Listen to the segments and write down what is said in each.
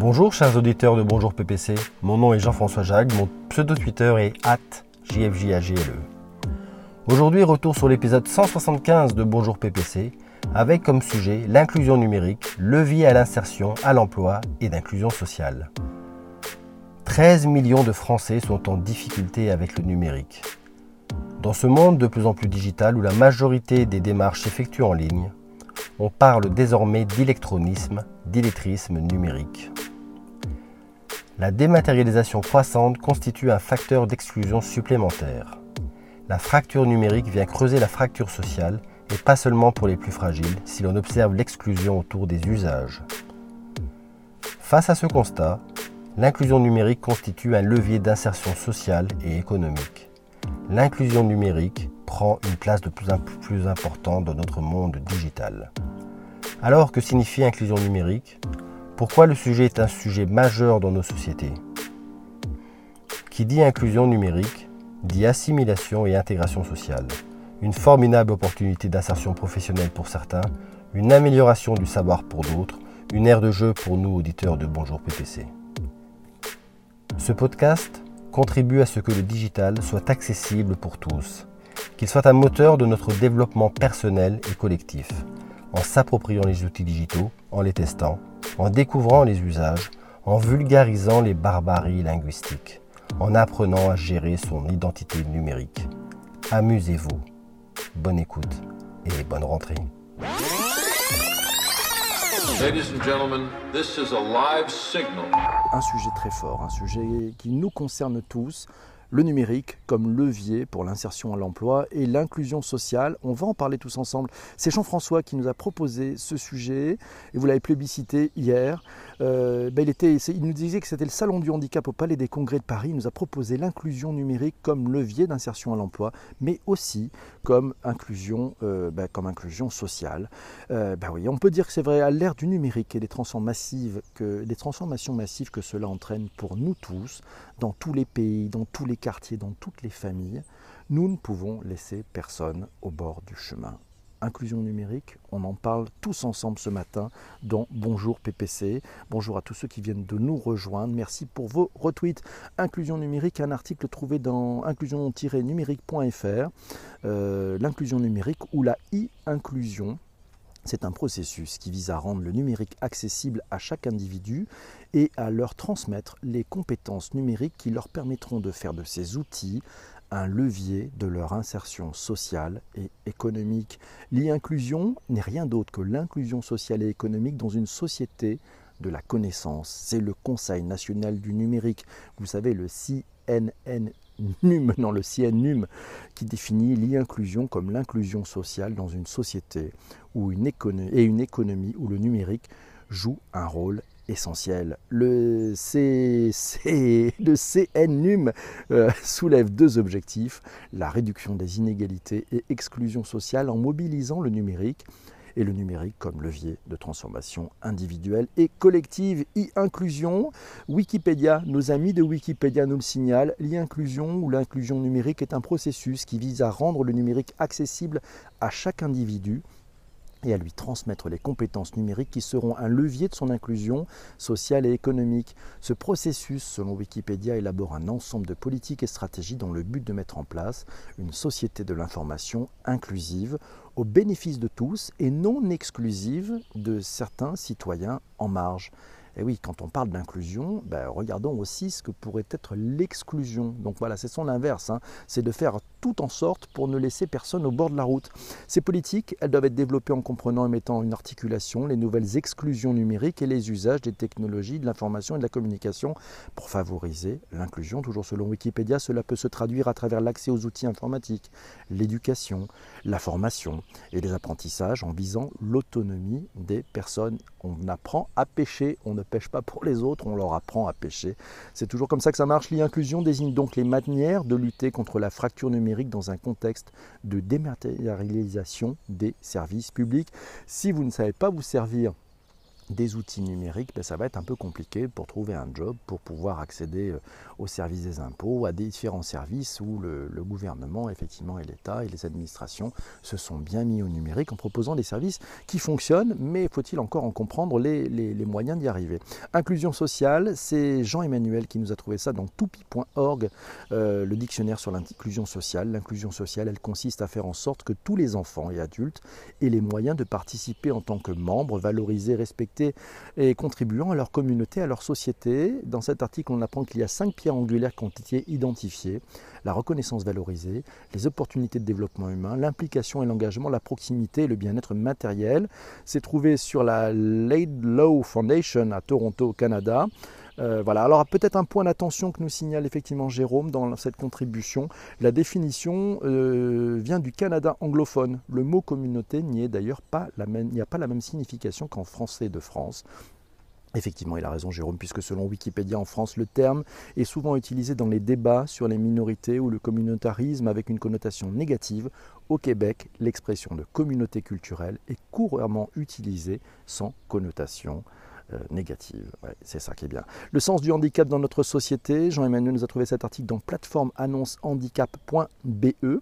Bonjour chers auditeurs de Bonjour PPC, mon nom est Jean-François Jacques, mon pseudo Twitter est JFJAGLE. Aujourd'hui, retour sur l'épisode 175 de Bonjour PPC, avec comme sujet l'inclusion numérique, levier à l'insertion, à l'emploi et d'inclusion sociale. 13 millions de Français sont en difficulté avec le numérique. Dans ce monde de plus en plus digital où la majorité des démarches s'effectuent en ligne, on parle désormais d'électronisme, d'illettrisme numérique. La dématérialisation croissante constitue un facteur d'exclusion supplémentaire. La fracture numérique vient creuser la fracture sociale et pas seulement pour les plus fragiles si l'on observe l'exclusion autour des usages. Face à ce constat, l'inclusion numérique constitue un levier d'insertion sociale et économique. L'inclusion numérique prend une place de plus en plus importante dans notre monde digital. Alors que signifie inclusion numérique? Pourquoi le sujet est un sujet majeur dans nos sociétés? Qui dit inclusion numérique dit assimilation et intégration sociale une formidable opportunité d'insertion professionnelle pour certains, une amélioration du savoir pour d'autres, une aire de jeu pour nous auditeurs de Bonjour PPC. Ce podcast contribue à ce que le digital soit accessible pour tous, qu'il soit un moteur de notre développement personnel et collectif, en s'appropriant les outils digitaux, en les testant, en découvrant les usages, en vulgarisant les barbaries linguistiques, en apprenant à gérer son identité numérique. Amusez-vous bonne écoute et bonne rentrée. Un sujet très fort, un sujet qui nous concerne tous, le numérique comme levier pour l'insertion à l'emploi et l'inclusion sociale. On va en parler tous ensemble. C'est Jean-François qui nous a proposé ce sujet et vous l'avez plébiscité hier. Euh, ben, il, nous disait que c'était le Salon du handicap au Palais des Congrès de Paris. Il nous a proposé l'inclusion numérique comme levier d'insertion à l'emploi, mais aussi comme inclusion, euh, ben, comme inclusion sociale. Euh, ben oui, on peut dire que c'est vrai, à l'ère du numérique et des, massives que, des transformations massives que cela entraîne pour nous tous, dans tous les pays, dans tous les quartiers, dans toutes les familles, nous ne pouvons laisser personne au bord du chemin. Inclusion numérique, on en parle tous ensemble ce matin dans Bonjour PPC. Bonjour à tous ceux qui viennent de nous rejoindre. Merci pour vos retweets. Inclusion numérique, un article trouvé dans inclusion-numérique.fr. Euh, l'inclusion numérique ou la e-inclusion. C'est un processus qui vise à rendre le numérique accessible à chaque individu et à leur transmettre les compétences numériques qui leur permettront de faire de ces outils un levier de leur insertion sociale et économique. L'inclusion n'est rien d'autre que l'inclusion sociale et économique dans une société de la connaissance. C'est le Conseil national du numérique, vous savez, le CNN NUM, non, le CNUM, qui définit l'inclusion comme l'inclusion sociale dans une société où une et une économie où le numérique joue un rôle essentiel. Le, le CNUM euh, soulève deux objectifs, la réduction des inégalités et exclusion sociale en mobilisant le numérique et le numérique comme levier de transformation individuelle et collective. E-inclusion, Wikipédia, nos amis de Wikipédia nous le signalent, l'e-inclusion ou l'inclusion numérique est un processus qui vise à rendre le numérique accessible à chaque individu et à lui transmettre les compétences numériques qui seront un levier de son inclusion sociale et économique. Ce processus, selon Wikipédia, élabore un ensemble de politiques et stratégies dans le but de mettre en place une société de l'information inclusive au bénéfice de tous et non exclusive de certains citoyens en marge. Et oui, quand on parle d'inclusion, ben, regardons aussi ce que pourrait être l'exclusion. Donc voilà, c'est son inverse, hein. c'est de faire tout en sorte pour ne laisser personne au bord de la route. Ces politiques, elles doivent être développées en comprenant et mettant une articulation les nouvelles exclusions numériques et les usages des technologies, de l'information et de la communication pour favoriser l'inclusion. Toujours selon Wikipédia, cela peut se traduire à travers l'accès aux outils informatiques, l'éducation, la formation et les apprentissages en visant l'autonomie des personnes. On apprend à pêcher, on ne pêche pas pour les autres, on leur apprend à pêcher. C'est toujours comme ça que ça marche. L'inclusion désigne donc les manières de lutter contre la fracture numérique dans un contexte de dématérialisation des services publics. Si vous ne savez pas vous servir des outils numériques, ben, ça va être un peu compliqué pour trouver un job, pour pouvoir accéder euh, au service des impôts, à différents services où le, gouvernement, effectivement, et l'État et les administrations se sont bien mis au numérique en proposant des services qui fonctionnent, mais faut-il encore en comprendre les, moyens d'y arriver? Inclusion sociale, c'est Jean-Emmanuel qui nous a trouvé ça dans toupi.org, euh, le dictionnaire sur l'inclusion sociale. L'inclusion sociale, elle consiste à faire en sorte que tous les enfants et adultes aient les moyens de participer en tant que membres, valorisés, respectés et contribuant à leur communauté, à leur société. Dans cet article, on apprend qu'il y a cinq pierres ont été identifiées la reconnaissance valorisée, les opportunités de développement humain, l'implication et l'engagement, la proximité et le bien-être matériel. C'est trouvé sur la Laidlaw Foundation à Toronto, au Canada. Euh, voilà. Alors peut-être un point d'attention que nous signale effectivement Jérôme dans cette contribution. La définition euh, vient du Canada anglophone. Le mot communauté n'y est d'ailleurs pas la même, n'y a pas la même signification qu'en français de France. Effectivement, il a raison Jérôme, puisque selon Wikipédia en France, le terme est souvent utilisé dans les débats sur les minorités ou le communautarisme avec une connotation négative. Au Québec, l'expression de communauté culturelle est couramment utilisée sans connotation euh, négative. c'est ça qui est bien. Le sens du handicap dans notre société, Jean-Emmanuel nous a trouvé cet article dans plateformeannoncehandicap.be.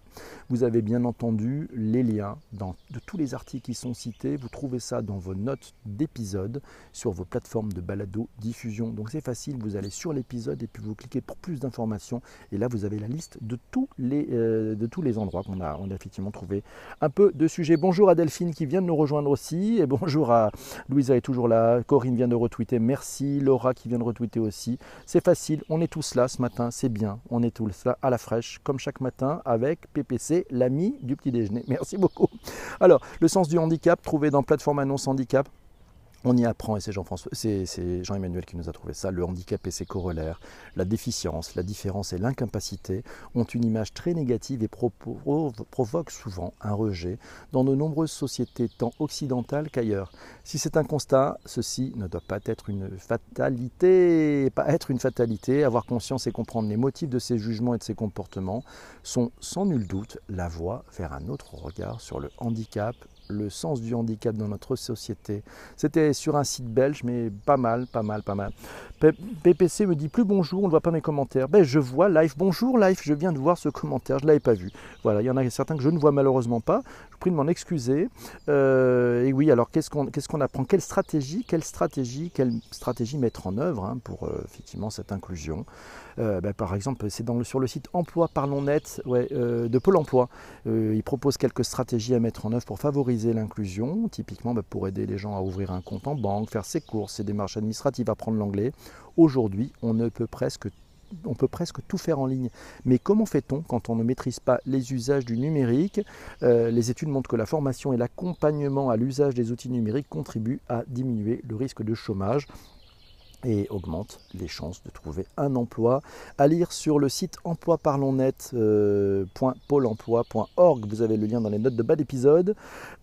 Vous avez bien entendu les liens dans, de tous les articles qui sont cités. Vous trouvez ça dans vos notes d'épisode sur vos plateformes de balado diffusion. Donc c'est facile, vous allez sur l'épisode et puis vous cliquez pour plus d'informations. Et là, vous avez la liste de tous les, euh, endroits qu'on a, on a effectivement trouvé un peu de sujets. Bonjour à Delphine qui vient de nous rejoindre aussi. Et bonjour à Louisa est toujours là. Corinne vient de retweeter, merci. Laura qui vient de retweeter aussi. C'est facile, on est tous là ce matin, c'est bien. On est tous là à la fraîche, comme chaque matin, avec PPC, l'ami du petit déjeuner. Merci beaucoup. Alors, le sens du handicap, trouvé dans plateforme annonce handicap. On y apprend, et c'est Jean-François, c'est Jean-Emmanuel qui nous a trouvé ça, le handicap et ses corollaires, la déficience, la différence et l'incapacité ont une image très négative et provoquent souvent un rejet dans de nombreuses sociétés tant occidentales qu'ailleurs. Si c'est un constat, ceci ne doit pas être une fatalité, pas être une fatalité. Avoir conscience et comprendre les motifs de ces jugements et de ces comportements sont sans nul doute la voie vers un autre regard sur le handicap le sens du handicap dans notre société. C'était sur un site belge, mais pas mal, pas mal, pas mal. PPC me dit plus bonjour, on ne voit pas mes commentaires. Ben, je vois live, bonjour live, je viens de voir ce commentaire, je ne l'avais pas vu. Voilà, il y en a certains que je ne vois malheureusement pas. Vous prie de m'en excuser. Euh, et oui, alors qu'est-ce qu'on qu'est-ce qu'on apprend? Quelle stratégie, quelle stratégie, quelle stratégie mettre en œuvre hein, pour euh, effectivement cette inclusion? Euh, ben, Par exemple, c'est le, sur le site Emploi Parlons Net ouais, de Pôle Emploi. il propose quelques stratégies à mettre en œuvre pour favoriser l'inclusion, typiquement ben, pour aider les gens à ouvrir un compte en banque, faire ses courses, ses démarches administratives, apprendre l'anglais. Aujourd'hui, on ne peut presque on peut presque tout faire en ligne. Mais comment fait-on quand on ne maîtrise pas les usages du numérique? Euh, Les études montrent que la formation et l'accompagnement à l'usage des outils numériques contribuent à diminuer le risque de chômage et augmente les chances de trouver un emploi. À lire sur le site emploiparlonsnet.pôle-emploi.org. Vous avez le lien dans les notes de bas d'épisode.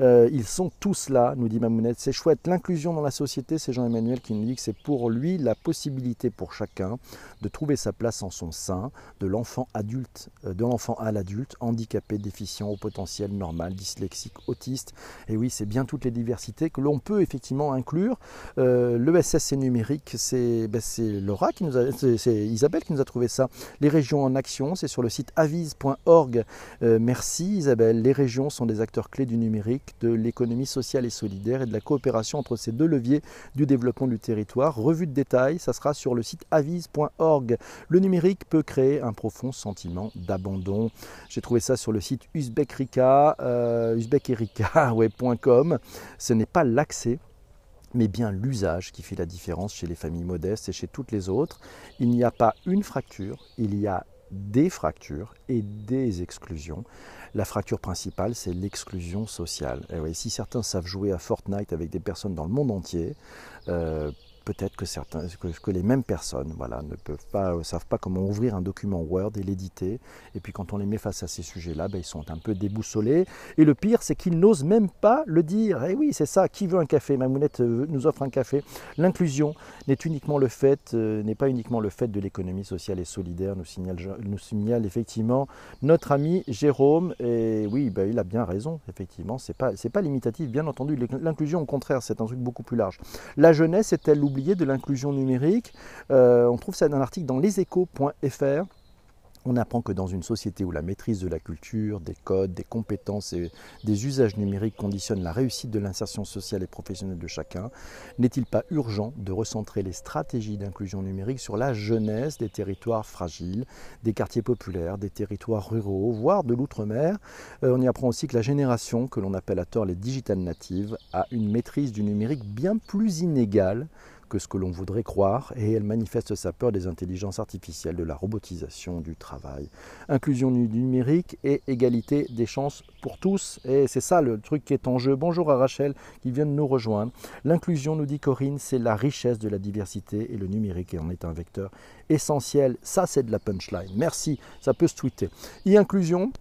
Euh, ils sont tous là, nous dit Mamounette. C'est chouette. L'inclusion dans la société, c'est Jean-Emmanuel qui nous dit que c'est pour lui la possibilité pour chacun de trouver sa place en son sein, de l'enfant adulte, euh, de l'enfant à l'adulte, handicapé, déficient, au potentiel normal, dyslexique, autiste. Et oui, c'est bien toutes les diversités que l'on peut effectivement inclure. Euh, L'ESS numérique, ben, c'est Isabelle qui nous a trouvé ça. Les régions en action, c'est sur le site avise.org. Euh, merci Isabelle. Les régions sont des acteurs clés du numérique, de l'économie sociale et solidaire et de la coopération entre ces deux leviers du développement du territoire. Revue de détails, ça sera sur le site avise.org. Le numérique peut créer un profond sentiment d'abandon. J'ai trouvé ça sur le site uzbekrika, euh, Ce n'est pas l'accès mais bien l'usage qui fait la différence chez les familles modestes et chez toutes les autres. Il n'y a pas une fracture, il y a des fractures et des exclusions. La fracture principale, c'est l'exclusion sociale. Et si certains savent jouer à Fortnite avec des personnes dans le monde entier, euh, peut-être que certains, que, les mêmes personnes, voilà, ne peuvent pas, euh, savent pas comment ouvrir un document Word et l'éditer. Et puis quand on les met face à ces sujets-là, ben, ils sont un peu déboussolés. Et le pire, c'est qu'ils n'osent même pas le dire. Et eh oui, c'est ça. Qui veut un café? Mamounette euh, nous offre un café. L'inclusion n'est uniquement le fait, euh, n'est pas uniquement le fait de l'économie sociale et solidaire. Nous signale, nous effectivement notre ami Jérôme. Et oui, ben, il a bien raison. Effectivement, c'est pas, c'est pas limitatif. Bien entendu, l'inclusion, au contraire, c'est un truc beaucoup plus large. La jeunesse est-elle de l'inclusion numérique euh, On trouve ça dans un article dans leséchos.fr. On apprend que dans une société où la maîtrise de la culture, des codes, des compétences et des usages numériques conditionnent la réussite de l'insertion sociale et professionnelle de chacun, n'est-il pas urgent de recentrer les stratégies d'inclusion numérique sur la jeunesse des territoires fragiles, des quartiers populaires, des territoires ruraux, voire de l'outre-mer? Euh, On y apprend aussi que la génération, que l'on appelle à tort les digital natives, a une maîtrise du numérique bien plus inégale que ce que l'on voudrait croire et elle manifeste sa peur des intelligences artificielles, de la robotisation du travail. Inclusion du numérique et égalité des chances pour tous. Et c'est ça le truc qui est en jeu. Bonjour à Rachel qui vient de nous rejoindre. L'inclusion, nous dit Corinne, c'est la richesse de la diversité et le numérique en est un vecteur essentiel. Ça, c'est de la punchline. Merci, ça peut se tweeter. E-inclusion,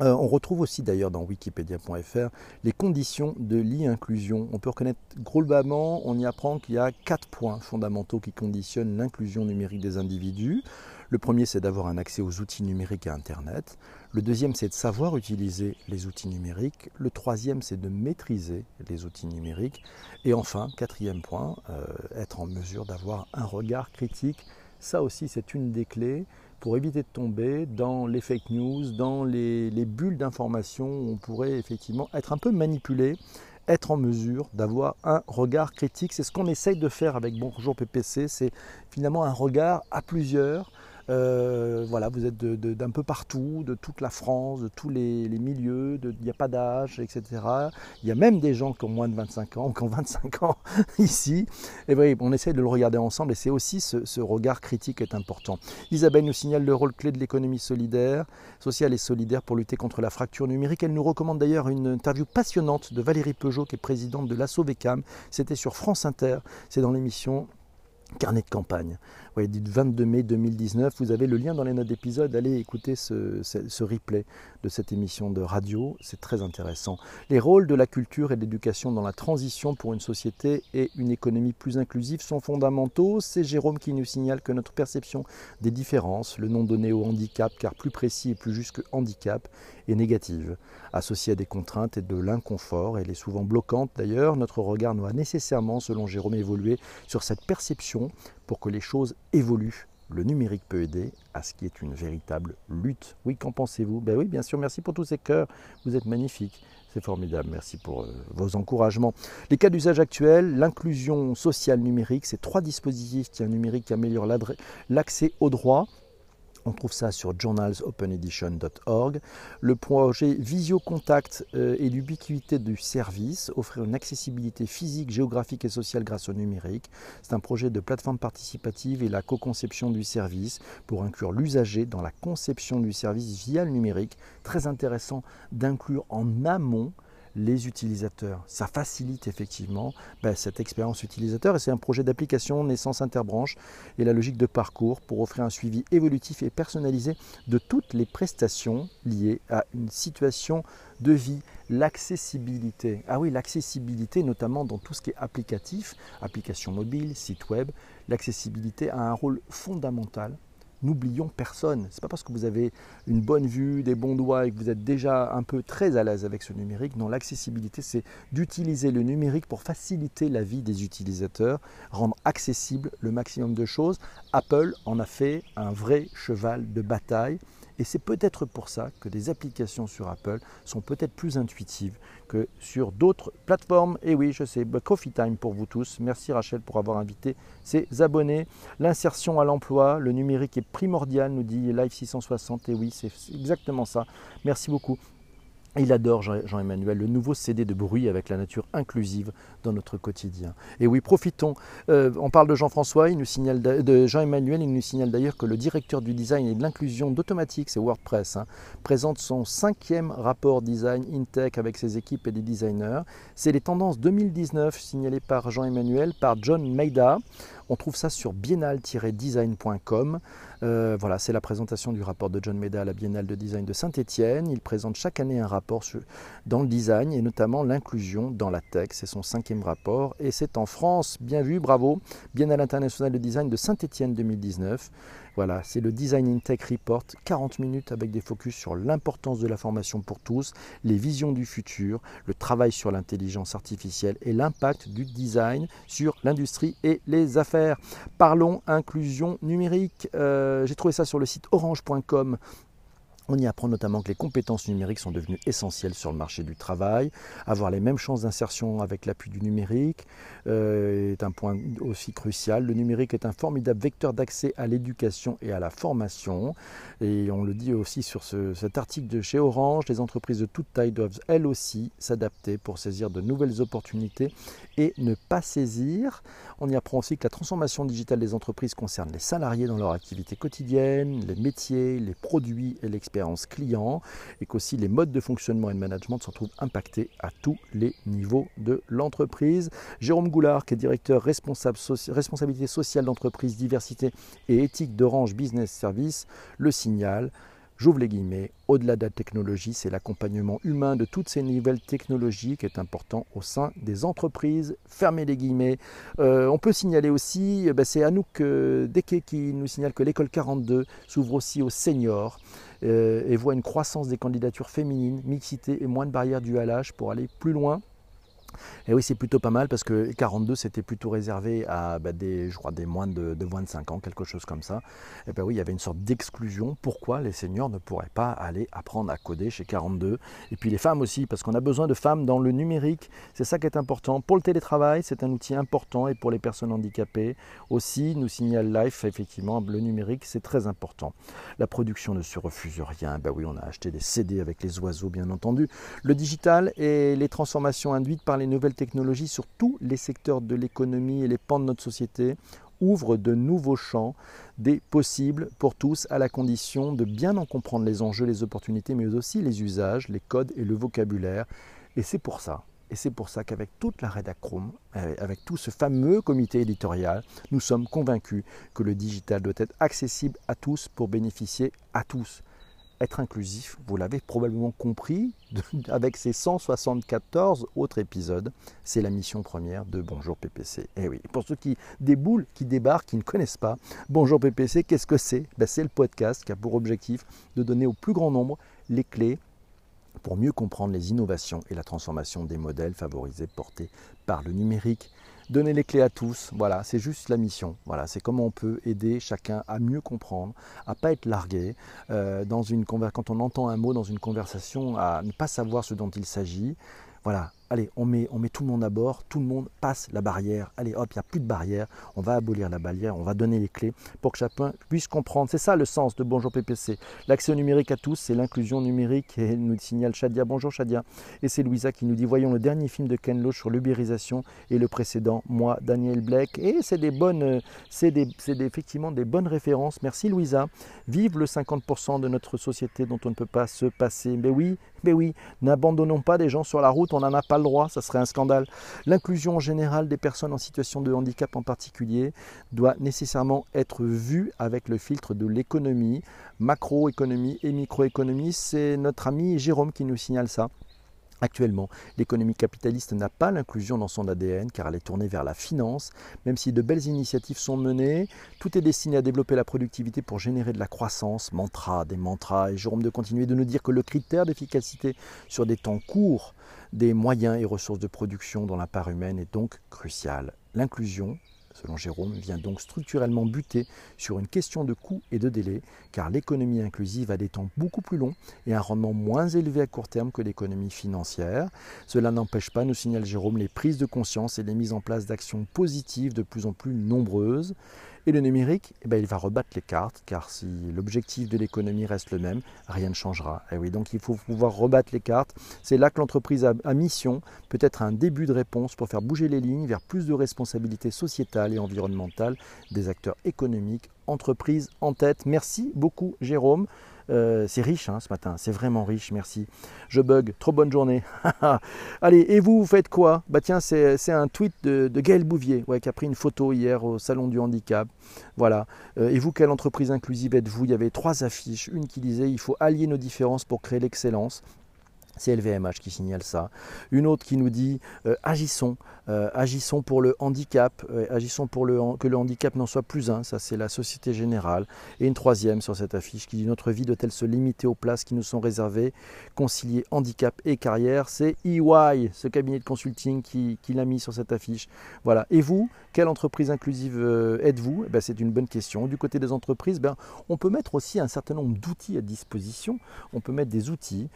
euh, on retrouve aussi d'ailleurs dans wikipedia.fr les conditions de l'e-inclusion. On peut reconnaître globalement, on y apprend qu'il y a quatre points fondamentaux qui conditionnent l'inclusion numérique des individus. Le premier, c'est d'avoir un accès aux outils numériques et Internet. Le deuxième, c'est de savoir utiliser les outils numériques. Le troisième, c'est de maîtriser les outils numériques. Et enfin, quatrième point, euh, être en mesure d'avoir un regard critique. Ça aussi, c'est une des clés pour éviter de tomber dans les fake news, dans les, bulles d'information où on pourrait effectivement être un peu manipulé, être en mesure d'avoir un regard critique. C'est ce qu'on essaye de faire avec Bonjour PPC, c'est finalement un regard à plusieurs euh, voilà, vous êtes d'un peu partout, de toute la France, de tous les, milieux, il n'y a pas d'âge, etc. Il y a même des gens qui ont moins de 25 ans, qui ont 25 ans ici. Et on essaie de le regarder ensemble et c'est aussi ce, regard critique est important. Isabelle nous signale le rôle clé de l'économie solidaire, sociale et solidaire pour lutter contre la fracture numérique. Elle nous recommande d'ailleurs une interview passionnante de Valérie Peugeot, qui est présidente de l'Asso VECAM. C'était sur France Inter, c'est dans l'émission Carnet de campagne du 22 mai 2019. Vous avez le lien dans les notes d'épisode. Allez écouter ce, ce, replay de cette émission de radio. C'est très intéressant. Les rôles de la culture et de l'éducation dans la transition pour une société et une économie plus inclusive sont fondamentaux. C'est Jérôme qui nous signale que notre perception des différences, le nom donné au handicap, car plus précis et plus juste que handicap, est négative. Associée à des contraintes et de l'inconfort, elle est souvent bloquante d'ailleurs. Notre regard doit nécessairement, selon Jérôme, évoluer sur cette perception pour que les choses évoluent. Le numérique peut aider à ce qui est une véritable lutte. Oui, qu'en pensez-vous? Ben oui, bien sûr, merci pour tous ces cœurs. Vous êtes magnifiques. C'est formidable, merci pour euh, vos encouragements. Les cas d'usage actuels, l'inclusion sociale numérique, c'est trois dispositifs numériques qui améliorent l'accès aux droits, on trouve ça sur journalsopenedition.org. Le projet Visiocontact euh, et l'ubiquité du service, offrir une accessibilité physique, géographique et sociale grâce au numérique. C'est un projet de plateforme participative et la co-conception du service pour inclure l'usager dans la conception du service via le numérique. Très intéressant d'inclure en amont les utilisateurs. Ça facilite effectivement ben, cette expérience utilisateur et c'est un projet d'application naissance interbranche et la logique de parcours pour offrir un suivi évolutif et personnalisé de toutes les prestations liées à une situation de vie, l'accessibilité. Ah oui, l'accessibilité notamment dans tout ce qui est applicatif, application mobile, site web, l'accessibilité a un rôle fondamental n'oublions personne. Ce n'est pas parce que vous avez une bonne vue, des bons doigts et que vous êtes déjà un peu très à l'aise avec ce numérique. Non, l'accessibilité, c'est d'utiliser le numérique pour faciliter la vie des utilisateurs, rendre accessible le maximum de choses. Apple en a fait un vrai cheval de bataille. Et c'est peut-être pour ça que des applications sur Apple sont peut-être plus intuitives que sur d'autres plateformes. Et oui, je sais, bah, coffee time pour vous tous. Merci Rachel pour avoir invité ses abonnés. L'insertion à l'emploi, le numérique est primordial, nous dit Live 660. Et oui, c'est exactement ça. Merci beaucoup. Il adore Jean-Emmanuel, le nouveau CD de bruit avec la nature inclusive dans notre quotidien. Et oui, profitons. Euh, on parle de Jean-François, il nous signale de Jean-Emmanuel, il nous signale d'ailleurs que le directeur du design et de l'inclusion d'Automatique, c'est WordPress, hein, présente son cinquième rapport design InTech avec ses équipes et des designers. C'est les tendances 2019 signalées par Jean-Emmanuel, par John Maida. On trouve ça sur biennale-design.com. Euh, voilà, c'est la présentation du rapport de John Meda à la Biennale de design de Saint-Étienne. Il présente chaque année un rapport dans le design et notamment l'inclusion dans la tech. C'est son cinquième rapport et c'est en France. Bien vu, bravo. Biennale internationale de design de Saint-Étienne 2019. Voilà, c'est le Design in Tech Report, 40 minutes avec des focus sur l'importance de la formation pour tous, les visions du futur, le travail sur l'intelligence artificielle et l'impact du design sur l'industrie et les affaires. Parlons inclusion numérique. Euh, j'ai trouvé ça sur le site orange.com on y apprend notamment que les compétences numériques sont devenues essentielles sur le marché du travail. Avoir les mêmes chances d'insertion avec l'appui du numérique euh, est un point aussi crucial. Le numérique est un formidable vecteur d'accès à l'éducation et à la formation. Et on le dit aussi sur cet article de chez Orange, les entreprises de toute taille doivent elles aussi s'adapter pour saisir de nouvelles opportunités et ne pas saisir. On y apprend aussi que la transformation digitale des entreprises concerne les salariés dans leur activité quotidienne, les métiers, les produits et l'expérience client et qu'aussi les modes de fonctionnement et de management se retrouvent impactés à tous les niveaux de l'entreprise. Jérôme Goulard, qui est directeur responsable responsabilité sociale d'entreprise, diversité et éthique d'Orange Business Service, le signale. J'ouvre les guillemets, au-delà de la technologie, c'est l'accompagnement humain de toutes ces nouvelles technologies qui est important au sein des entreprises. Fermez les guillemets. Euh, on peut signaler aussi, bah, c'est Anouk euh, Deke qui nous signale que l'école 42 s'ouvre aussi aux seniors. Euh, et voit une croissance des candidatures féminines, mixité et moins de barrières dues à l'âge pour aller plus loin. Et oui, c'est plutôt pas mal parce que 42, c'était plutôt réservé à bah, des, je crois, des moins de, moins de 5 ans, quelque chose comme ça. Et bien oui, il y avait une sorte d'exclusion. Pourquoi les seniors ne pourraient pas aller apprendre à coder chez 42 Et puis les femmes aussi, parce qu'on a besoin de femmes dans le numérique. C'est ça qui est important. Pour le télétravail, c'est un outil important et pour les personnes handicapées aussi, nous signale Life, effectivement, le numérique, c'est très important. La production ne se refuse rien. Ben oui, on a acheté des CD avec les oiseaux, bien entendu. Le digital et les transformations induites par les nouvelles technologies sur tous les secteurs de l'économie et les pans de notre société ouvrent de nouveaux champs, des possibles pour tous, à la condition de bien en comprendre les enjeux, les opportunités, mais aussi les usages, les codes et le vocabulaire. Et c'est pour ça, et c'est pour ça qu'avec toute la rédacroom, euh, avec tout ce fameux comité éditorial, nous sommes convaincus que le digital doit être accessible à tous pour bénéficier à tous être inclusif, vous l'avez probablement compris avec ces 174 autres épisodes. C'est la mission première de Bonjour PPC. Et eh oui, pour ceux qui déboulent, qui débarquent, qui ne connaissent pas, Bonjour PPC, qu'est-ce que c'est? Ben, C'est le podcast qui a pour objectif de donner au plus grand nombre les clés pour mieux comprendre les innovations et la transformation des modèles favorisés portés par le numérique donner les clés à tous. Voilà, c'est juste la mission. Voilà, c'est comment on peut aider chacun à mieux comprendre, à pas être largué euh, dans une quand on entend un mot dans une conversation, à ne pas savoir ce dont il s'agit. Voilà, allez, on met, on met tout le monde à bord, tout le monde passe la barrière, allez hop, il n'y a plus de barrière, on va abolir la barrière, on va donner les clés pour que chacun puisse comprendre. C'est ça le sens de Bonjour PPC. L'accès au numérique à tous, c'est l'inclusion numérique et nous signale Shadia. Bonjour Shadia. Et c'est Louisa qui nous dit, voyons le dernier film de Ken Loach sur l'ubérisation et le précédent, moi, Daniel Blake. Et c'est des bonnes, c'est effectivement des bonnes références. Merci Louisa. Vive le 50% de notre société dont on ne peut pas se passer. Mais oui, mais oui, n'abandonnons pas des gens sur la route, on n'en a pas le droit, ça serait un scandale. L'inclusion générale des personnes en situation de handicap en particulier doit nécessairement être vue avec le filtre de l'économie, macroéconomie et microéconomie. C'est notre ami Jérôme qui nous signale ça. Actuellement, l'économie capitaliste n'a pas l'inclusion dans son ADN car elle est tournée vers la finance. Même si de belles initiatives sont menées, tout est destiné à développer la productivité pour générer de la croissance. Mantra, des mantras. Et Jérôme de continuer de nous dire que le critère d'efficacité sur des temps courts des moyens et ressources de production dans la part humaine est donc crucial. L'inclusion selon Jérôme, vient donc structurellement buter sur une question de coût et de délai, car l'économie inclusive a des temps beaucoup plus longs et un rendement moins élevé à court terme que l'économie financière. Cela n'empêche pas, nous signale Jérôme, les prises de conscience et les mises en place d'actions positives de plus en plus nombreuses. Et le numérique, eh ben, il va rebattre les cartes, car si l'objectif de l'économie reste le même, rien ne changera. Et oui, donc il faut pouvoir rebattre les cartes. C'est là que l'entreprise a mission, peut-être un début de réponse pour faire bouger les lignes vers plus de responsabilités sociétales et environnementales des acteurs économiques, entreprises en tête. Merci beaucoup Jérôme. Euh, c'est riche hein, ce matin, c'est vraiment riche, merci. Je bug, trop bonne journée. Allez, et vous, vous faites quoi? Bah tiens, c'est un tweet de, Gaël Bouvier, ouais, qui a pris une photo hier au Salon du Handicap. Voilà. Euh, et vous, quelle entreprise inclusive êtes-vous? Il y avait trois affiches. Une qui disait il faut allier nos différences pour créer l'excellence. C'est LVMH qui signale ça. Une autre qui nous dit euh, agissons, euh, agissons pour le handicap, euh, agissons pour que le handicap n'en soit plus un, ça c'est la Société Générale. Et une troisième sur cette affiche qui dit Notre vie doit-elle se limiter aux places qui nous sont réservées? Concilier handicap et carrière, c'est EY, ce cabinet de consulting qui, l'a mis sur cette affiche. Voilà. Et vous, quelle entreprise inclusive êtes-vous? Eh ben, C'est une bonne question. Du côté des entreprises, ben, on peut mettre aussi un certain nombre d'outils à disposition. On peut mettre des outils.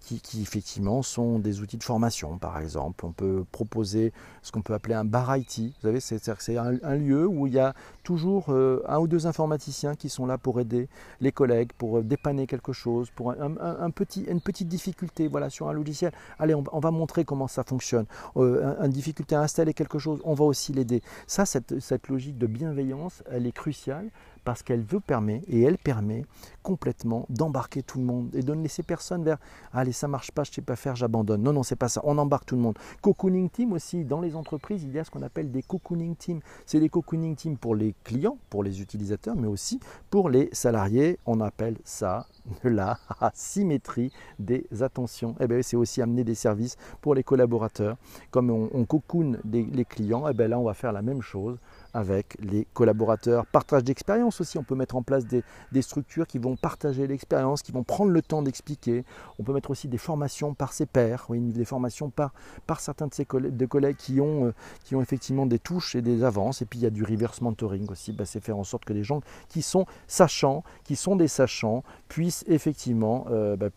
qui, qui, effectivement sont des outils de formation, par exemple. On peut proposer ce qu'on peut appeler un bar IT. Vous savez, c'est un, lieu où il y a toujours euh, un ou deux informaticiens qui sont là pour aider les collègues, pour euh, dépanner quelque chose, pour un, petit, une petite difficulté voilà, sur un logiciel. Allez, on, va montrer comment ça fonctionne. Euh, une difficulté à installer quelque chose, on va aussi l'aider. Ça, cette, logique de bienveillance, elle est cruciale parce qu'elle veut permettre, et elle permet complètement d'embarquer tout le monde et de ne laisser personne vers allez ça marche pas, je sais pas faire, j'abandonne. Non non c'est pas ça, on embarque tout le monde. Cocooning aussi dans les entreprises, il y a ce qu'on appelle des cocooning teams. C'est des cocooning teams pour les clients, pour les utilisateurs, mais aussi pour les salariés. On appelle ça la symétrie des attentions. Eh bien, c'est aussi amener des services pour les collaborateurs. Comme on, on cocoon les clients, eh bien là on va faire la même chose avec les collaborateurs. Partage d'expérience aussi, on peut mettre en place des, structures qui vont partager l'expérience, qui vont prendre le temps d'expliquer. On peut mettre aussi des formations par ses pairs, oui, des formations par, certains de ses collègues, collègues qui, ont, euh, qui ont effectivement des touches et des avances. Et puis il y a du reverse mentoring aussi, bah, c'est faire en sorte que des gens qui sont sachants, qui sont des sachants, puissent effectivement euh, bah,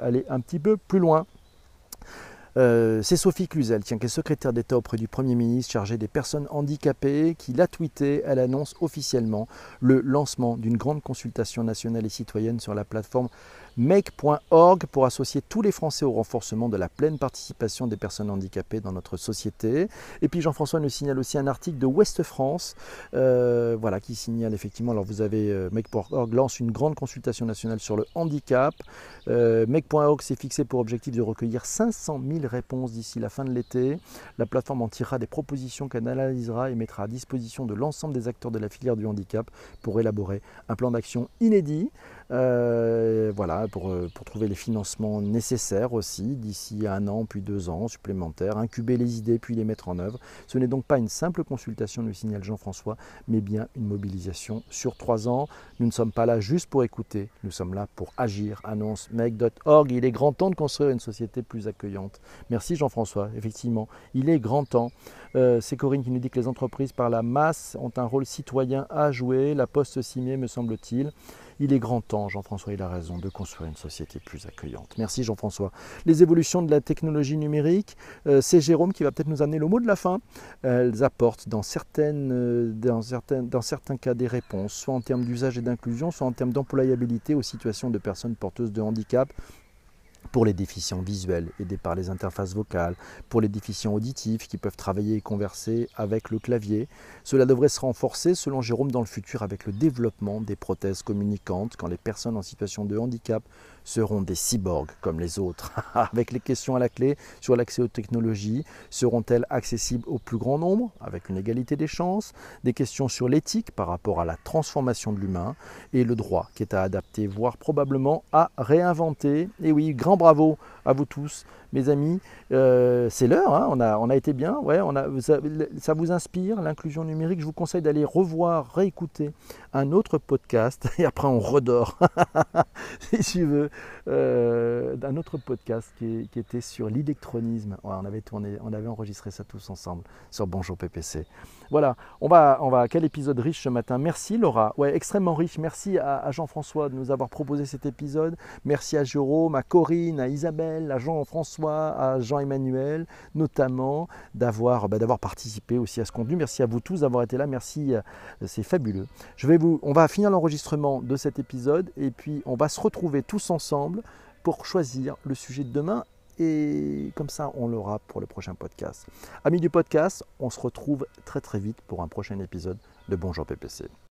aller un petit peu plus loin. Euh, c'est Sophie Cluzel, qui est secrétaire d'État auprès du Premier ministre chargée des personnes handicapées, qui l'a tweeté. Elle annonce officiellement le lancement d'une grande consultation nationale et citoyenne sur la plateforme make.org pour associer tous les Français au renforcement de la pleine participation des personnes handicapées dans notre société. Et puis Jean-François nous signale aussi un article de Ouest France, euh, voilà, qui signale effectivement, alors vous avez euh, make.org lance une grande consultation nationale sur le handicap. Euh, make.org s'est fixé pour objectif de recueillir 500 000 réponses d'ici la fin de l'été. La plateforme en tirera des propositions qu'elle analysera et mettra à disposition de l'ensemble des acteurs de la filière du handicap pour élaborer un plan d'action inédit. Euh, voilà, pour, euh, pour, trouver les financements nécessaires aussi d'ici un an puis deux ans supplémentaires, incuber les idées puis les mettre en œuvre. Ce n'est donc pas une simple consultation, nous signale Jean-François, mais bien une mobilisation sur trois ans. Nous ne sommes pas là juste pour écouter, nous sommes là pour agir, annonce make.org. Il est grand temps de construire une société plus accueillante. Merci Jean-François, effectivement, il est grand temps. Euh, c'est Corinne qui nous dit que les entreprises par la masse ont un rôle citoyen à jouer. La Poste met, me semble-t-il. Il est grand temps, Jean-François, il a raison, de construire une société plus accueillante. Merci Jean-François. Les évolutions de la technologie numérique, euh, c'est Jérôme qui va peut-être nous amener le mot de la fin. Elles apportent euh, dans certains cas des réponses, soit en termes d'usage et d'inclusion, soit en termes d'employabilité aux situations de personnes porteuses de handicap pour les déficients visuels aidés par les interfaces vocales, pour les déficients auditifs qui peuvent travailler et converser avec le clavier. Cela devrait se renforcer selon Jérôme dans le futur avec le développement des prothèses communicantes quand les personnes en situation de handicap seront des cyborgs comme les autres Avec les questions à la clé sur l'accès aux technologies, seront-elles accessibles au plus grand nombre avec une égalité des chances? Des questions sur l'éthique par rapport à la transformation de l'humain et le droit qui est à adapter, voire probablement à réinventer. Et oui, grand bravo à vous tous, mes amis. Euh, c'est l'heure, hein. on, a, on a été bien. Ouais, on a, ça, vous inspire, l'inclusion numérique. Je vous conseille d'aller revoir, réécouter un autre podcast et après on redort, si tu veux, euh, d'un autre podcast qui, était sur l'électronisme. on, avait on avait enregistré ça tous ensemble sur Bonjour PPC. Voilà, on va, on va, quel épisode riche ce matin. Merci Laura, ouais, extrêmement riche. Merci à, Jean-François de nous avoir proposé cet épisode. Merci à Jérôme, à Corinne, à Isabelle À Jean-François, à Jean-Emmanuel, notamment, d'avoir bah, d'avoir participé aussi à ce contenu. Merci à vous tous d'avoir été là. Merci, euh, c'est fabuleux. Je vais vous, on va finir l'enregistrement de cet épisode et puis on va se retrouver tous ensemble pour choisir le sujet de demain et comme ça on l'aura pour le prochain podcast. Amis du podcast, on se retrouve très très vite pour un prochain épisode de Bonjour PPC.